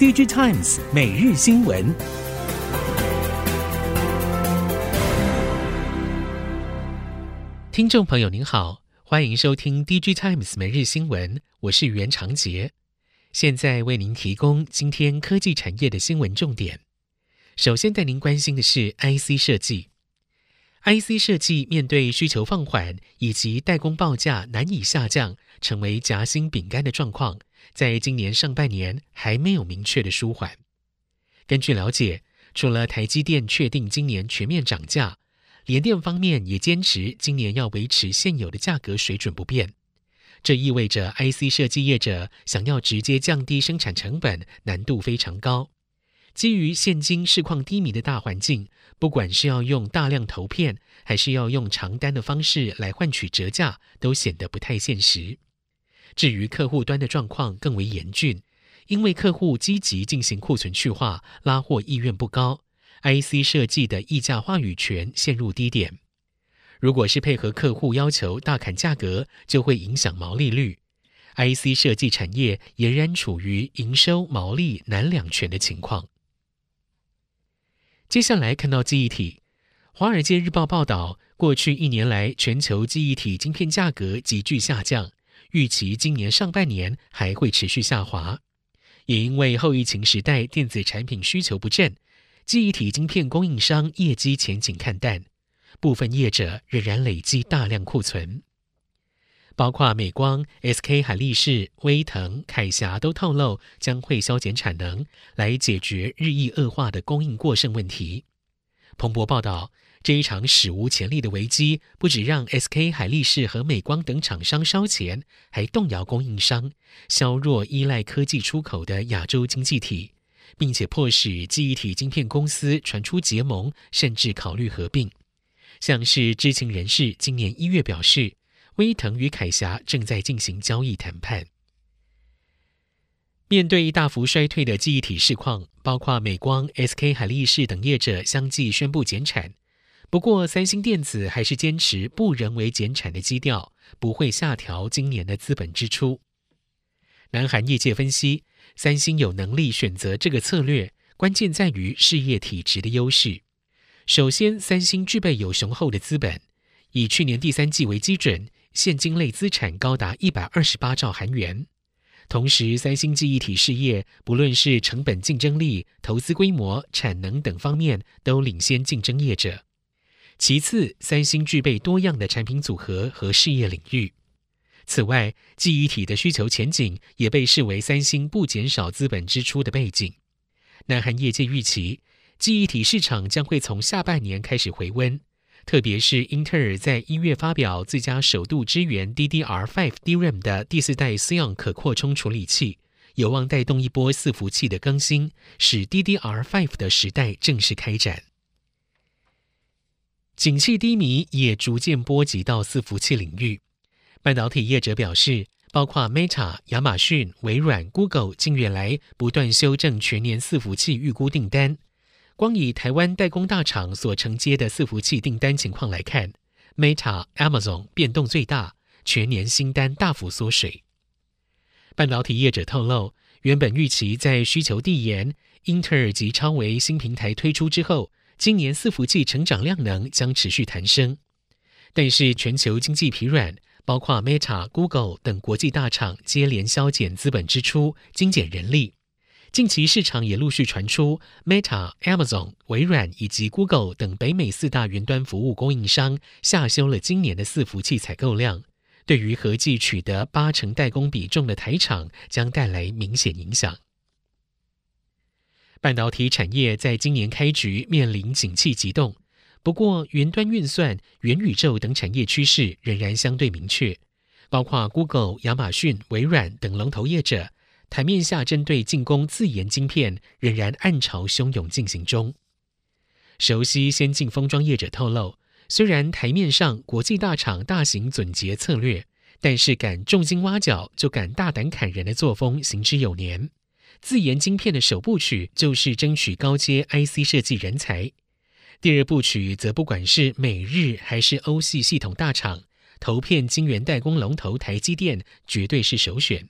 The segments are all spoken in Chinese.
DigiTimes 每日新闻，听众朋友您好，欢迎收听 DigiTimes 每日新闻，我是袁长杰，现在为您提供今天科技产业的新闻重点。首先带您关心的是 IC 设计。IC 设计面对需求放缓以及代工报价难以下降，成为夹心饼干的状况，在今年上半年还没有明确的舒缓。根据了解，除了台积电确定今年全面涨价，联电方面也坚持今年要维持现有的价格水准不变。这意味着 IC 设计业者想要直接降低生产成本，难度非常高。基于现今市况低迷的大环境，不管是要用大量投片，还是要用长单的方式来换取折价，都显得不太现实。至于客户端的状况更为严峻，因为客户积极进行库存去化，拉货意愿不高，IC 设计的溢价话语权陷入低点。如果是配合客户要求大砍价格，就会影响毛利率。IC 设计产业俨然处于营收毛利难两全的情况。接下来看到记忆体，《华尔街日报》报道，过去一年来，全球记忆体晶片价格急剧下降，预期今年上半年还会持续下滑。也因为后疫情时代电子产品需求不振，记忆体晶片供应商业绩前景看淡，部分业者仍然累积大量库存。包括美光、SK 海力士、威腾、凯霞都透露将会削减产能，来解决日益恶化的供应过剩问题。彭博报道，这一场史无前例的危机，不止让 SK 海力士和美光等厂商烧钱，还动摇供应商，削弱依赖科技出口的亚洲经济体，并且迫使记忆体晶片公司传出结盟，甚至考虑合并。像是知情人士今年一月表示。威腾与凯霞正在进行交易谈判。面对大幅衰退的记忆体市况，包括美光、SK 海力士等业者相继宣布减产。不过，三星电子还是坚持不人为减产的基调，不会下调今年的资本支出。南韩业界分析，三星有能力选择这个策略，关键在于事业体质的优势。首先，三星具备有雄厚的资本，以去年第三季为基准。现金类资产高达一百二十八兆韩元，同时，三星记忆体事业不论是成本竞争力、投资规模、产能等方面，都领先竞争业者。其次，三星具备多样的产品组合和事业领域。此外，记忆体的需求前景也被视为三星不减少资本支出的背景。南韩业界预期，记忆体市场将会从下半年开始回温。特别是英特尔在一月发表自家首度支援 DDR5 DRAM 的第四代 Xeon 可扩充处理器，有望带动一波伺服器的更新，使 DDR5 的时代正式开展。景气低迷也逐渐波及到伺服器领域，半导体业者表示，包括 Meta、亚马逊、微软、Google 近月来不断修正全年伺服器预估订单。光以台湾代工大厂所承接的伺服器订单情况来看，Meta、Amazon 变动最大，全年新单大幅缩水。半导体业者透露，原本预期在需求递延、英特尔及超微新平台推出之后，今年伺服器成长量能将持续弹升。但是全球经济疲软，包括 Meta、Google 等国际大厂接连削减资本支出、精简人力。近期市场也陆续传出，Meta、Amazon、微软以及 Google 等北美四大云端服务供应商下修了今年的伺服器采购量，对于合计取得八成代工比重的台厂将带来明显影响。半导体产业在今年开局面临景气急冻，不过云端运算、元宇宙等产业趋势仍然相对明确，包括 Google、亚马逊、微软等龙头业者。台面下，针对进攻自研晶片，仍然暗潮汹涌进行中。熟悉先进封装业者透露，虽然台面上国际大厂大型总结策略，但是敢重金挖角就敢大胆砍人的作风行之有年。自研晶片的首部曲就是争取高阶 IC 设计人才，第二部曲则不管是美日还是欧系系统大厂，投片晶圆代工龙头台积电绝对是首选。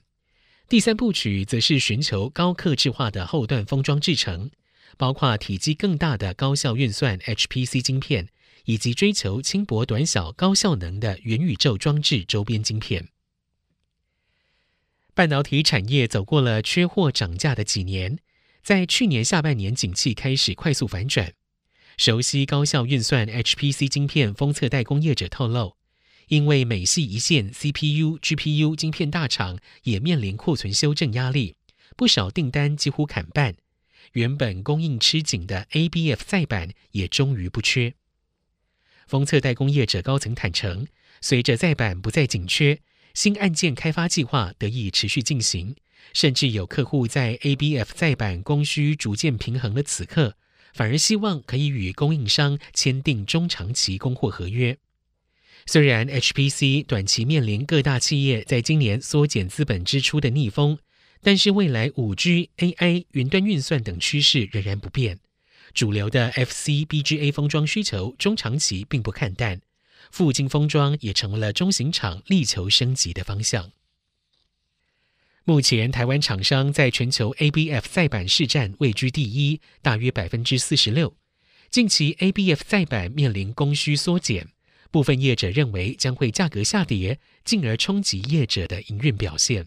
第三部曲则是寻求高克制化的后段封装制程，包括体积更大的高效运算 HPC 晶片，以及追求轻薄短小、高效能的元宇宙装置周边晶片。半导体产业走过了缺货涨价的几年，在去年下半年景气开始快速反转。熟悉高效运算 HPC 晶片封测代工业者透露，因为美系一线 CPU、GPU 晶片大厂也面临库存修正压力，不少订单几乎砍半。原本供应吃紧的 ABF 载板也终于不缺。封测代工业者高层坦承，随着载板不再紧缺，新案件开发计划得以持续进行，甚至有客户在 ABF 再版供需逐渐平衡的此刻，反而希望可以与供应商签订中长期供货合约。虽然 HPC 短期面临各大企业在今年缩减资本支出的逆风，但是未来 5G、AI、云端运算等趋势仍然不变。主流的 FCBGA 封装需求中长期并不看淡，附晶封装也成为了中型厂力求升级的方向。目前，台湾厂商在全球 ABF 载板市占位居第一，大约百分之四十六。近期 ABF 载板面临供需缩减，部分业者认为将会价格下跌，进而冲击业者的营运表现。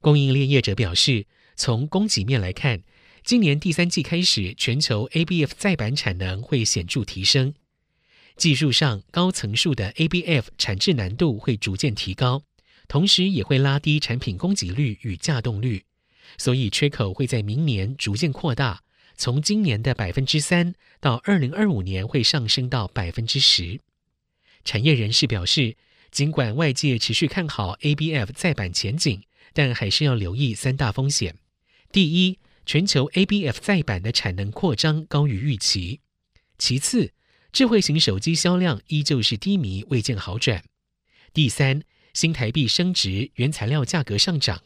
供应链业者表示，从供给面来看，今年第三季开始，全球 ABF 载板产能会显著提升。技术上，高层数的 ABF 产制难度会逐渐提高。同时也会拉低产品供给率与价动率，所以缺口会在明年逐渐扩大，从今年的百分之三到二零二五年会上升到百分之十。产业人士表示，尽管外界持续看好 ABF 载板前景，但还是要留意三大风险：第一，全球 ABF 载板的产能扩张高于预期；其次，智慧型手机销量依旧是低迷，未见好转；第三，新台币升值，原材料价格上涨。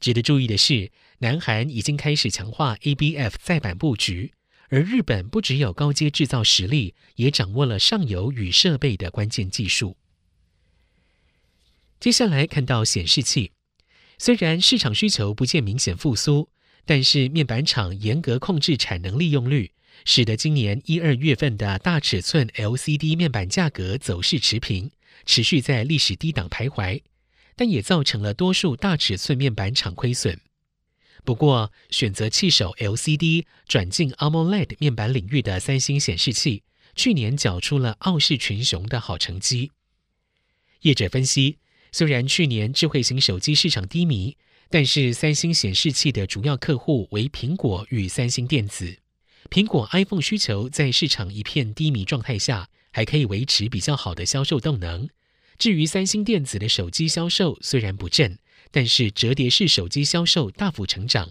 值得注意的是，南韩已经开始强化 ABF 载板布局，而日本不只有高阶制造实力，也掌握了上游与设备的关键技术。接下来看到显示器，虽然市场需求不见明显复苏，但是面板厂严格控制产能利用率，使得今年一二月份的大尺寸 LCD 面板价格走势持平。持续在历史低档徘徊，但也造成了多数大尺寸面板厂亏损。不过，选择弃守 LCD 转进 AMOLED 面板领域的三星显示器，去年缴出了傲视群雄的好成绩。业者分析，虽然去年智慧型手机市场低迷，但是三星显示器的主要客户为苹果与三星电子，苹果 iPhone 需求在市场一片低迷状态下，还可以维持比较好的销售动能。至于三星电子的手机销售虽然不振，但是折叠式手机销售大幅成长。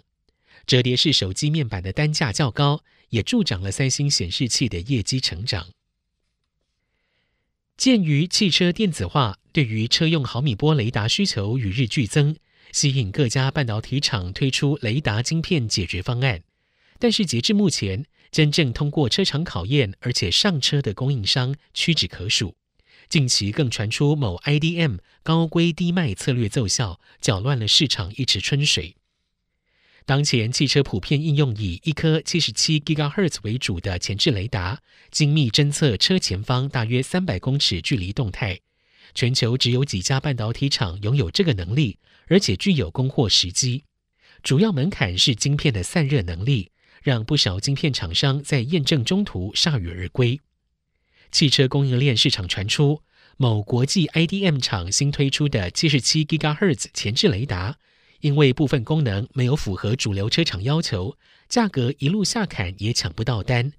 折叠式手机面板的单价较高，也助长了三星显示器的业绩成长。鉴于汽车电子化对于车用毫米波雷达需求与日俱增，吸引各家半导体厂推出雷达晶片解决方案。但是截至目前，真正通过车厂考验而且上车的供应商屈指可数。近期更传出某 IDM 高规低卖策略奏效，搅乱了市场一池春水。当前汽车普遍应用以一颗七十七 GHz 为主的前置雷达，精密侦测车前方大约三百公尺距离动态。全球只有几家半导体厂拥有这个能力，而且具有供货时机。主要门槛是晶片的散热能力。让不少晶片厂商在验证中途铩羽而归。汽车供应链市场传出，某国际 IDM 厂新推出的七十七 GHz 前置雷达，因为部分功能没有符合主流车厂要求，价格一路下砍也抢不到单，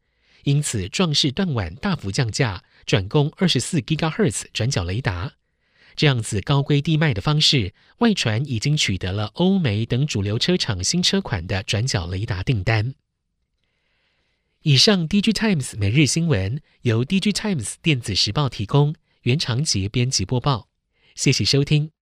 因此壮士断腕，大幅降价，转攻二十四 GHz 转角雷达。这样子高规低卖的方式，外传已经取得了欧美等主流车厂新车款的转角雷达订单。以上，DG Times 每日新闻由 DG Times 电子时报提供，原长节编辑播报，谢谢收听。